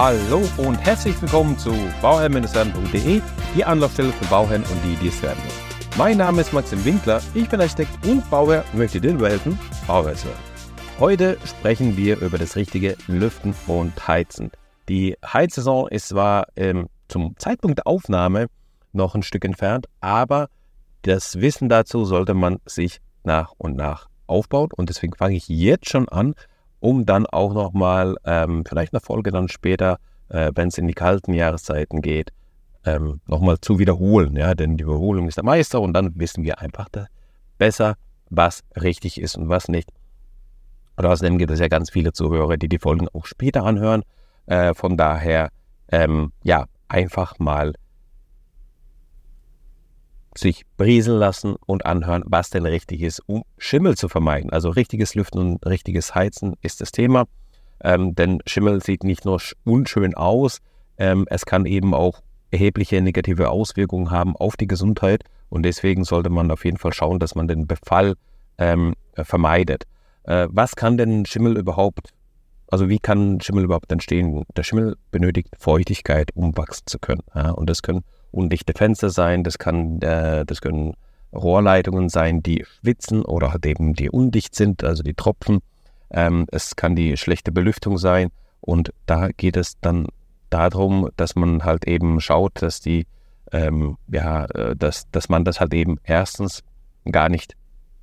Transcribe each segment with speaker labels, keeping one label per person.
Speaker 1: Hallo und herzlich willkommen zu bauherrn-werden.de, die Anlaufstelle für Bauherren und die, die es werden wollen. Mein Name ist Maxim Winkler, ich bin Architekt und Bauherr und möchte dir helfen, Bauherr zu werden. Heute sprechen wir über das richtige Lüften und Heizen. Die Heizsaison ist zwar ähm, zum Zeitpunkt der Aufnahme noch ein Stück entfernt, aber das Wissen dazu sollte man sich nach und nach aufbauen und deswegen fange ich jetzt schon an, um dann auch nochmal, ähm, vielleicht eine Folge dann später, äh, wenn es in die kalten Jahreszeiten geht, ähm, nochmal zu wiederholen. Ja? Denn die Wiederholung ist der Meister und dann wissen wir einfach besser, was richtig ist und was nicht. Und außerdem gibt es ja ganz viele Zuhörer, die die Folgen auch später anhören. Äh, von daher, ähm, ja, einfach mal sich brieseln lassen und anhören, was denn richtig ist, um Schimmel zu vermeiden. Also richtiges Lüften und richtiges Heizen ist das Thema. Ähm, denn Schimmel sieht nicht nur unschön aus, ähm, es kann eben auch erhebliche negative Auswirkungen haben auf die Gesundheit. Und deswegen sollte man auf jeden Fall schauen, dass man den Befall ähm, vermeidet. Äh, was kann denn Schimmel überhaupt, also wie kann Schimmel überhaupt entstehen? Der Schimmel benötigt Feuchtigkeit, um wachsen zu können. Ja? Und das können undichte Fenster sein, das, kann, äh, das können Rohrleitungen sein, die schwitzen oder halt eben die undicht sind, also die Tropfen. Ähm, es kann die schlechte Belüftung sein und da geht es dann darum, dass man halt eben schaut, dass die, ähm, ja, äh, dass, dass man das halt eben erstens gar nicht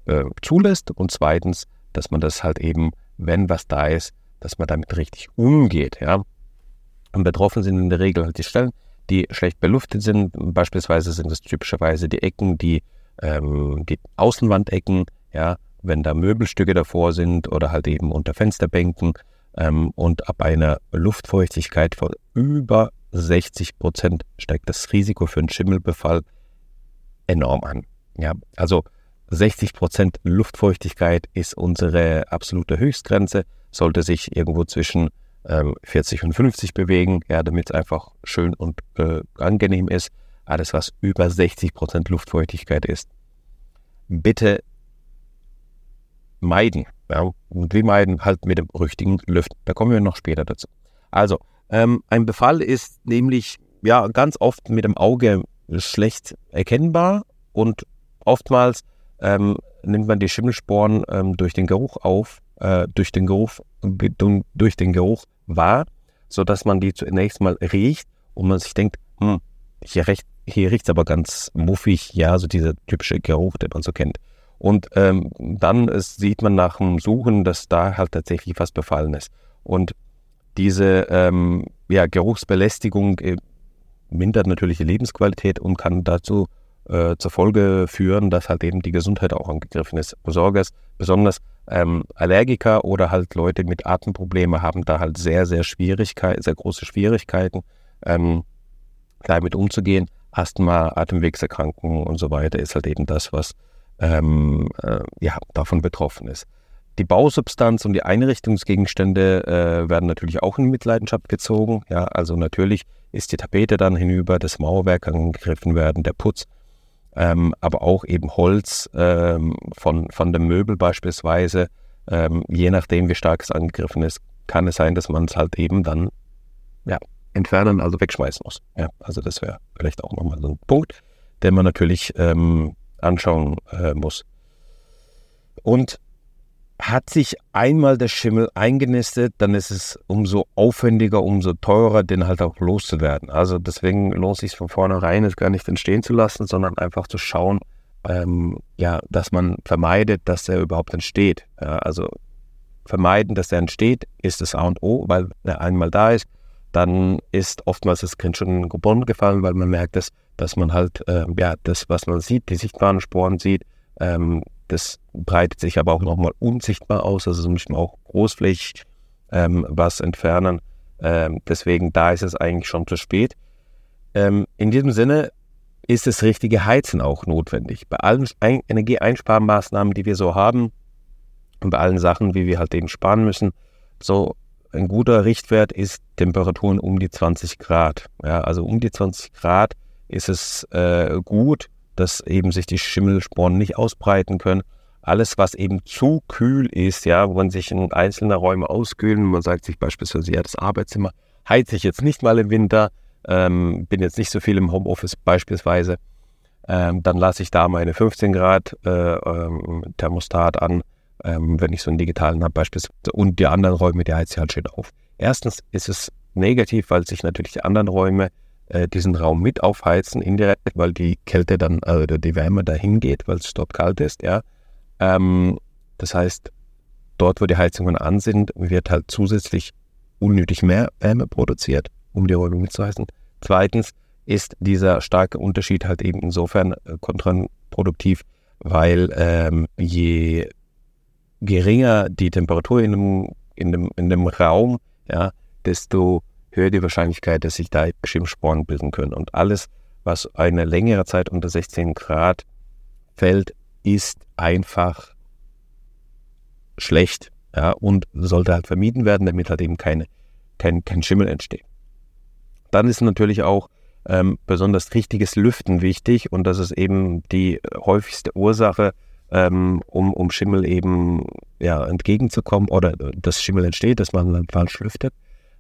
Speaker 1: äh, zulässt und zweitens, dass man das halt eben, wenn was da ist, dass man damit richtig umgeht, ja. Und betroffen sind in der Regel halt die Stellen, die schlecht beluftet sind. Beispielsweise sind es typischerweise die Ecken, die, ähm, die Außenwandecken, ja, wenn da Möbelstücke davor sind oder halt eben unter Fensterbänken ähm, und ab einer Luftfeuchtigkeit von über 60 Prozent steigt das Risiko für einen Schimmelbefall enorm an. Ja, also 60 Prozent Luftfeuchtigkeit ist unsere absolute Höchstgrenze, sollte sich irgendwo zwischen 40 ähm, und 50 bewegen, ja, damit es einfach schön und äh, angenehm ist. Alles, was über 60 Prozent Luftfeuchtigkeit ist, bitte meiden. Ja, und wir meiden halt mit dem richtigen Lüften. Da kommen wir noch später dazu. Also, ähm, ein Befall ist nämlich ja ganz oft mit dem Auge schlecht erkennbar und oftmals ähm, nimmt man die Schimmelsporen ähm, durch den Geruch auf, äh, durch den Geruch, durch den Geruch wahr, sodass man die zunächst mal riecht und man sich denkt, hm, hier, recht, hier riecht es aber ganz muffig, ja, so dieser typische Geruch, den man so kennt. Und ähm, dann ist, sieht man nach dem Suchen, dass da halt tatsächlich was befallen ist. Und diese ähm, ja, Geruchsbelästigung äh, mindert natürlich die Lebensqualität und kann dazu äh, zur Folge führen, dass halt eben die Gesundheit auch angegriffen ist. Besonders, besonders ähm, Allergiker oder halt Leute mit Atemproblemen haben da halt sehr, sehr Schwierigkeiten, sehr große Schwierigkeiten, ähm, damit umzugehen. Asthma, Atemwegserkrankungen und so weiter ist halt eben das, was ähm, äh, ja, davon betroffen ist. Die Bausubstanz und die Einrichtungsgegenstände äh, werden natürlich auch in Mitleidenschaft gezogen. Ja, also natürlich ist die Tapete dann hinüber, das Mauerwerk angegriffen werden, der Putz ähm, aber auch eben Holz ähm, von, von dem Möbel beispielsweise. Ähm, je nachdem, wie stark es angegriffen ist, kann es sein, dass man es halt eben dann ja, entfernen, also wegschmeißen muss. Ja, also das wäre vielleicht auch nochmal so ein Punkt, den man natürlich ähm, anschauen äh, muss. Und hat sich einmal der Schimmel eingenistet, dann ist es umso aufwendiger, umso teurer, den halt auch loszuwerden. Also deswegen lohnt es sich von vornherein, es gar nicht entstehen zu lassen, sondern einfach zu schauen, ähm, ja, dass man vermeidet, dass er überhaupt entsteht. Ja, also vermeiden, dass er entsteht, ist das A und O, weil er einmal da ist, dann ist oftmals das Kind schon in den Brunnen gefallen, weil man merkt, dass, dass man halt, äh, ja, das, was man sieht, die sichtbaren Sporen sieht, ähm, das breitet sich aber auch nochmal unsichtbar aus, also müssen wir auch großflächig ähm, was entfernen. Ähm, deswegen, da ist es eigentlich schon zu spät. Ähm, in diesem Sinne ist das richtige Heizen auch notwendig. Bei allen Energieeinsparmaßnahmen, die wir so haben und bei allen Sachen, wie wir halt eben sparen müssen, so ein guter Richtwert ist Temperaturen um die 20 Grad. Ja, also um die 20 Grad ist es äh, gut, dass eben sich die Schimmelsporen nicht ausbreiten können. Alles, was eben zu kühl ist, ja, wo man sich in einzelne Räume auskühlen, man sagt sich beispielsweise, ja, das Arbeitszimmer heize ich jetzt nicht mal im Winter, ähm, bin jetzt nicht so viel im Homeoffice beispielsweise, ähm, dann lasse ich da meine 15 Grad äh, ähm, Thermostat an, ähm, wenn ich so einen digitalen habe beispielsweise. Und die anderen Räume, die heize ich halt schön auf. Erstens ist es negativ, weil sich natürlich die anderen Räume äh, diesen Raum mit aufheizen, indirekt, weil die Kälte dann, also die Wärme dahin geht, weil es dort kalt ist, ja. Ähm, das heißt, dort, wo die Heizungen an sind, wird halt zusätzlich unnötig mehr Wärme produziert, um die Räume mitzuheizen. Zweitens ist dieser starke Unterschied halt eben insofern äh, kontraproduktiv, weil ähm, je geringer die Temperatur in dem, in dem, in dem Raum, ja, desto höher die Wahrscheinlichkeit, dass sich da Schimmsporen bilden können. Und alles, was eine längere Zeit unter 16 Grad fällt, ist einfach schlecht ja, und sollte halt vermieden werden, damit halt eben keine, kein, kein Schimmel entsteht. Dann ist natürlich auch ähm, besonders richtiges Lüften wichtig und das ist eben die häufigste Ursache, ähm, um, um Schimmel eben ja, entgegenzukommen oder dass Schimmel entsteht, dass man dann falsch lüftet.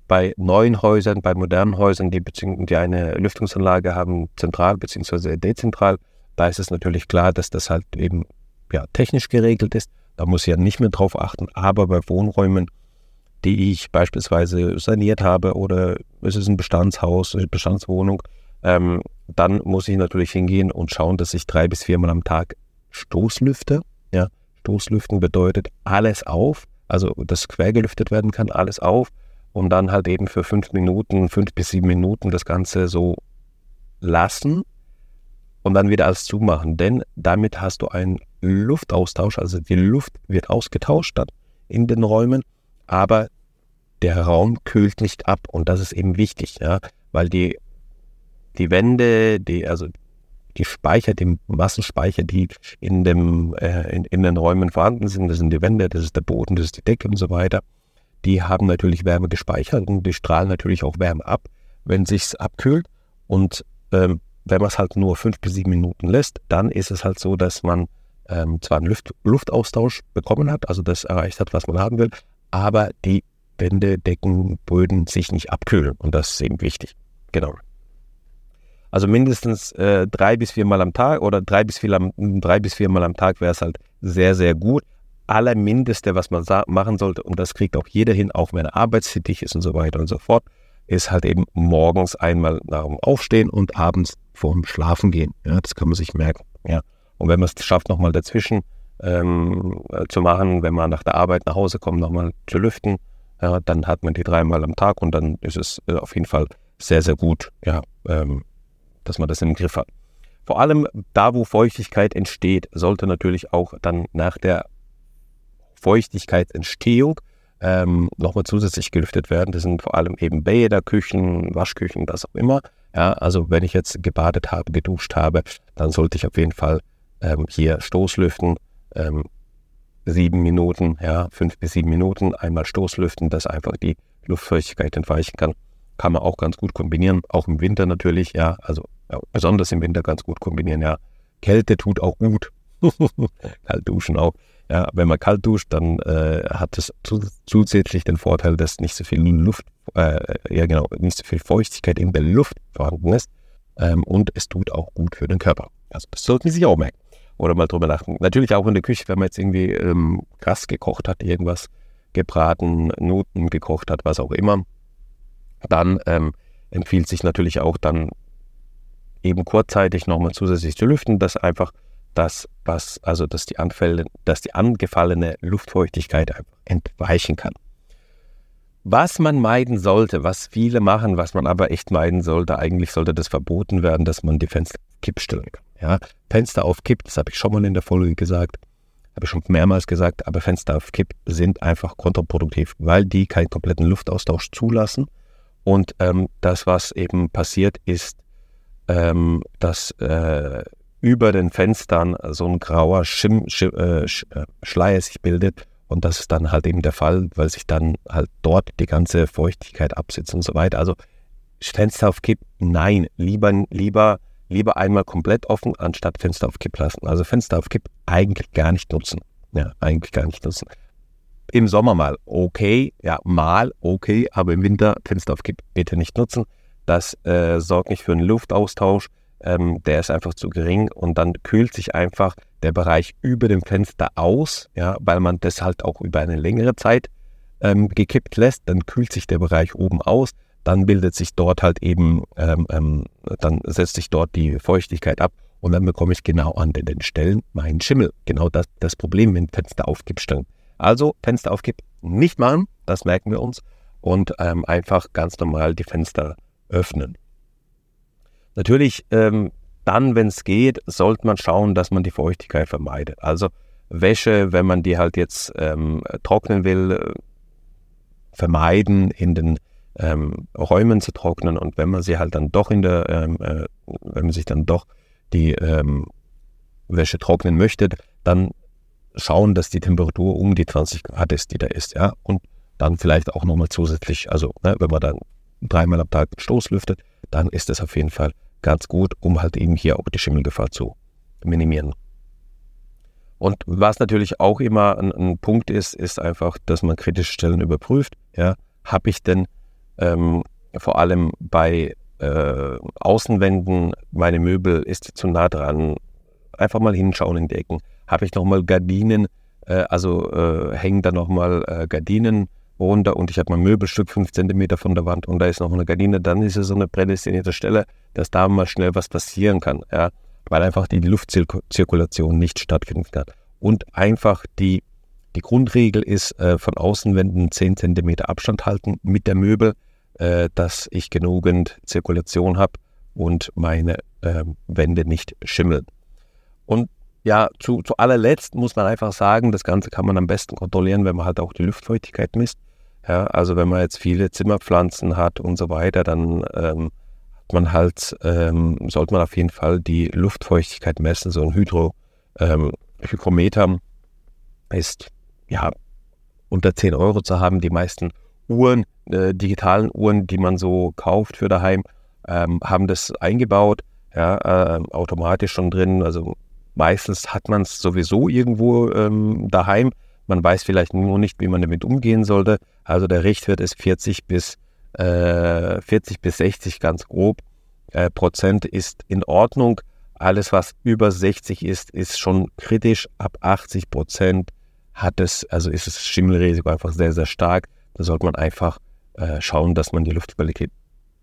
Speaker 1: Bei neuen Häusern, bei modernen Häusern, die, die eine Lüftungsanlage haben, zentral bzw. dezentral, da ist es natürlich klar, dass das halt eben ja, technisch geregelt ist. Da muss ich ja nicht mehr drauf achten. Aber bei Wohnräumen, die ich beispielsweise saniert habe oder es ist ein Bestandshaus, eine Bestandswohnung, ähm, dann muss ich natürlich hingehen und schauen, dass ich drei bis viermal am Tag Stoßlüfte. Ja, Stoßlüften bedeutet alles auf, also dass quer gelüftet werden kann, alles auf und dann halt eben für fünf Minuten, fünf bis sieben Minuten das Ganze so lassen und dann wieder alles zumachen. Denn damit hast du einen Luftaustausch, also die Luft wird ausgetauscht dann in den Räumen, aber der Raum kühlt nicht ab und das ist eben wichtig, ja, weil die, die Wände, die, also die Speicher, die Massenspeicher, die in, dem, äh, in, in den Räumen vorhanden sind, das sind die Wände, das ist der Boden, das ist die Decke und so weiter, die haben natürlich Wärme gespeichert und die strahlen natürlich auch Wärme ab, wenn sich's abkühlt. Und ähm, wenn man es halt nur fünf bis sieben Minuten lässt, dann ist es halt so, dass man ähm, zwar einen Luft, Luftaustausch bekommen hat, also das erreicht hat, was man haben will, aber die Wände, Decken, Böden sich nicht abkühlen. Und das ist eben wichtig. Genau. Also mindestens äh, drei bis viermal am Tag oder drei bis, vier, drei bis viermal am Tag wäre es halt sehr, sehr gut. Allermindeste, was man machen sollte, und das kriegt auch jeder hin, auch wenn er arbeitstätig ist und so weiter und so fort, ist halt eben morgens einmal nach dem Aufstehen und abends vorm Schlafen gehen. Ja, das kann man sich merken. Ja. Und wenn man es schafft, nochmal dazwischen ähm, äh, zu machen, wenn man nach der Arbeit nach Hause kommt, nochmal zu lüften, ja, dann hat man die dreimal am Tag und dann ist es äh, auf jeden Fall sehr, sehr gut, ja, ähm, dass man das im Griff hat. Vor allem da, wo Feuchtigkeit entsteht, sollte natürlich auch dann nach der Feuchtigkeitsentstehung ähm, nochmal zusätzlich gelüftet werden. Das sind vor allem eben Bäder, Küchen, Waschküchen, was auch immer. Ja, also wenn ich jetzt gebadet habe, geduscht habe, dann sollte ich auf jeden Fall ähm, hier Stoßlüften, ähm, sieben Minuten, ja, fünf bis sieben Minuten, einmal Stoßlüften, dass einfach die Luftfeuchtigkeit entweichen kann. Kann man auch ganz gut kombinieren, auch im Winter natürlich, ja, also ja, besonders im Winter ganz gut kombinieren, ja. Kälte tut auch gut. kalt duschen auch. Ja, wenn man kalt duscht, dann äh, hat es zusätzlich den Vorteil, dass nicht so viel Luft, äh, ja genau, nicht so viel Feuchtigkeit in der Luft vorhanden ist. Ähm, und es tut auch gut für den Körper. Also das sollten Sie sich auch merken. Oder mal drüber nachdenken. Natürlich auch in der Küche, wenn man jetzt irgendwie ähm, krass gekocht hat, irgendwas gebraten, Nuten gekocht hat, was auch immer, dann ähm, empfiehlt sich natürlich auch dann eben kurzzeitig nochmal zusätzlich zu lüften, dass einfach das, was, also dass die Anfälle, dass die angefallene Luftfeuchtigkeit entweichen kann. Was man meiden sollte, was viele machen, was man aber echt meiden sollte, eigentlich sollte das verboten werden, dass man die Fenster auf kann. Ja, Fenster auf Kipp, das habe ich schon mal in der Folge gesagt, habe ich schon mehrmals gesagt, aber Fenster auf Kipp sind einfach kontraproduktiv, weil die keinen kompletten Luftaustausch zulassen. Und ähm, das, was eben passiert, ist, ähm, dass äh, über den Fenstern so ein grauer Schim, Schim, äh, Schleier sich bildet und das ist dann halt eben der Fall, weil sich dann halt dort die ganze Feuchtigkeit absitzt und so weiter. Also Fenster auf Kipp, nein, lieber, lieber, lieber einmal komplett offen, anstatt Fenster auf Kipp lassen. Also Fenster auf Kipp eigentlich gar nicht nutzen. Ja, eigentlich gar nicht nutzen. im Sommer mal okay, ja, mal okay, aber im Winter Fenster auf Kipp bitte nicht nutzen. Das äh, sorgt nicht für einen Luftaustausch, ähm, der ist einfach zu gering und dann kühlt sich einfach der Bereich über dem Fenster aus, ja, weil man das halt auch über eine längere Zeit ähm, gekippt lässt, dann kühlt sich der Bereich oben aus, dann bildet sich dort halt eben, ähm, ähm dann setzt sich dort die Feuchtigkeit ab und dann bekomme ich genau an den Stellen meinen Schimmel. Genau das, das Problem mit Fenster aufkippstellen. Also Fenster aufkipp nicht machen, das merken wir uns. Und ähm, einfach ganz normal die Fenster öffnen. Natürlich, ähm, dann, wenn es geht, sollte man schauen, dass man die Feuchtigkeit vermeidet. Also Wäsche, wenn man die halt jetzt ähm, trocknen will, äh, vermeiden, in den ähm, Räumen zu trocknen. Und wenn man sie halt dann doch in der, ähm, äh, wenn man sich dann doch die ähm, Wäsche trocknen möchte, dann schauen, dass die Temperatur um die 20 Grad ist, die da ist, ja. Und dann vielleicht auch nochmal zusätzlich, also ne, wenn man dann dreimal am Tag Stoß lüftet, dann ist das auf jeden Fall ganz gut, um halt eben hier auch die Schimmelgefahr zu minimieren. Und was natürlich auch immer ein, ein Punkt ist, ist einfach, dass man kritische Stellen überprüft. Ja, habe ich denn ähm, vor allem bei äh, Außenwänden meine Möbel, ist zu nah dran? Einfach mal hinschauen in die Ecken habe ich nochmal Gardinen, äh, also äh, hängen da nochmal äh, Gardinen runter und ich habe mein Möbelstück fünf Zentimeter von der Wand und da ist noch eine Gardine, dann ist es so eine prädestinierte Stelle, dass da mal schnell was passieren kann, ja, weil einfach die Luftzirkulation nicht stattfinden kann. Und einfach die, die Grundregel ist, äh, von Außenwänden 10 Zentimeter Abstand halten mit der Möbel, äh, dass ich genügend Zirkulation habe und meine äh, Wände nicht schimmeln. Und ja, zu, zu allerletzt muss man einfach sagen, das Ganze kann man am besten kontrollieren, wenn man halt auch die Luftfeuchtigkeit misst. Ja, also wenn man jetzt viele Zimmerpflanzen hat und so weiter, dann ähm, hat man halt, ähm, sollte man auf jeden Fall die Luftfeuchtigkeit messen. So ein Hydro, ähm, Hygrometer ist ja unter 10 Euro zu haben. Die meisten Uhren, äh, digitalen Uhren, die man so kauft für daheim, ähm, haben das eingebaut, ja, äh, automatisch schon drin. Also Meistens hat man es sowieso irgendwo ähm, daheim. Man weiß vielleicht nur nicht, wie man damit umgehen sollte. Also der Richtwert ist 40 bis, äh, 40 bis 60 ganz grob. Äh, Prozent ist in Ordnung. Alles, was über 60 ist, ist schon kritisch. Ab 80 Prozent hat es, also ist das Schimmelrisiko einfach sehr, sehr stark. Da sollte man einfach äh, schauen, dass man die Luftqualität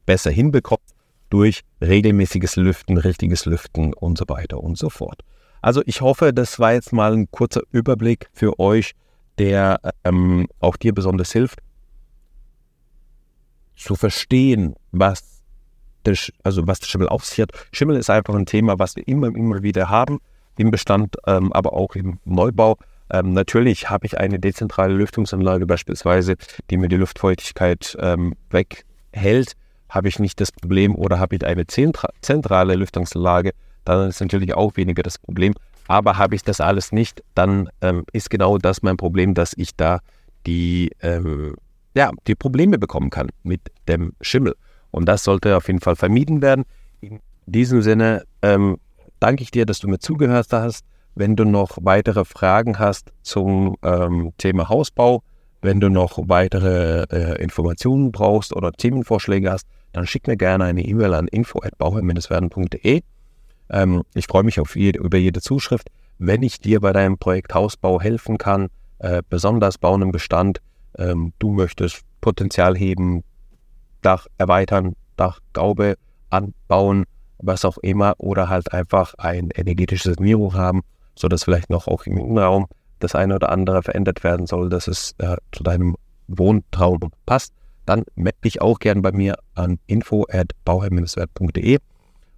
Speaker 1: besser hinbekommt durch regelmäßiges Lüften, richtiges Lüften und so weiter und so fort. Also ich hoffe, das war jetzt mal ein kurzer Überblick für euch, der ähm, auch dir besonders hilft, zu verstehen, was der, also was der Schimmel auf sich hat. Schimmel ist einfach ein Thema, was wir immer, immer wieder haben im Bestand, ähm, aber auch im Neubau. Ähm, natürlich habe ich eine dezentrale Lüftungsanlage beispielsweise, die mir die Luftfeuchtigkeit ähm, weghält. Habe ich nicht das Problem oder habe ich eine zentrale Lüftungsanlage, dann ist natürlich auch weniger das Problem. Aber habe ich das alles nicht, dann ähm, ist genau das mein Problem, dass ich da die, ähm, ja, die Probleme bekommen kann mit dem Schimmel. Und das sollte auf jeden Fall vermieden werden. In diesem Sinne ähm, danke ich dir, dass du mir zugehört hast. Wenn du noch weitere Fragen hast zum ähm, Thema Hausbau, wenn du noch weitere äh, Informationen brauchst oder Themenvorschläge hast, dann schick mir gerne eine E-Mail an info@bauherr-werden.de. Ähm, ich freue mich auf jede, über jede Zuschrift. Wenn ich dir bei deinem Projekt Hausbau helfen kann, äh, besonders bauen im Bestand, ähm, du möchtest Potenzial heben, Dach erweitern, Dachgaube anbauen, was auch immer, oder halt einfach ein energetisches Sanierung haben, sodass vielleicht noch auch im Innenraum das eine oder andere verändert werden soll, dass es äh, zu deinem Wohntraum passt, dann melde dich auch gern bei mir an info at bauherr-wert.de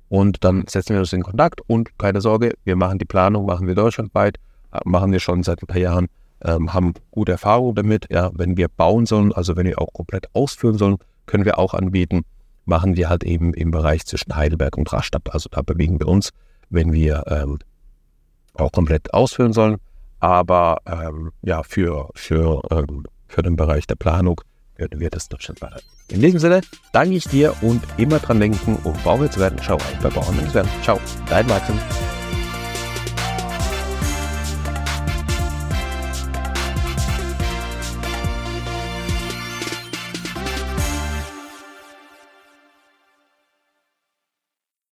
Speaker 1: und dann setzen wir uns in Kontakt und keine Sorge, wir machen die Planung, machen wir deutschlandweit, äh, machen wir schon seit ein paar Jahren, ähm, haben gute Erfahrung damit. Ja, wenn wir bauen sollen, also wenn wir auch komplett ausführen sollen, können wir auch anbieten. Machen wir halt eben im Bereich zwischen Heidelberg und Rastatt. Also da bewegen wir uns, wenn wir ähm, auch komplett ausführen sollen. Aber ähm, ja, für, für, ähm, für den Bereich der Planung würden wir das deutschlandweit in diesem Sinne danke ich dir und immer dran denken, um Bauer zu werden. Schau bei Bauern werden. Ciao, dein Martin.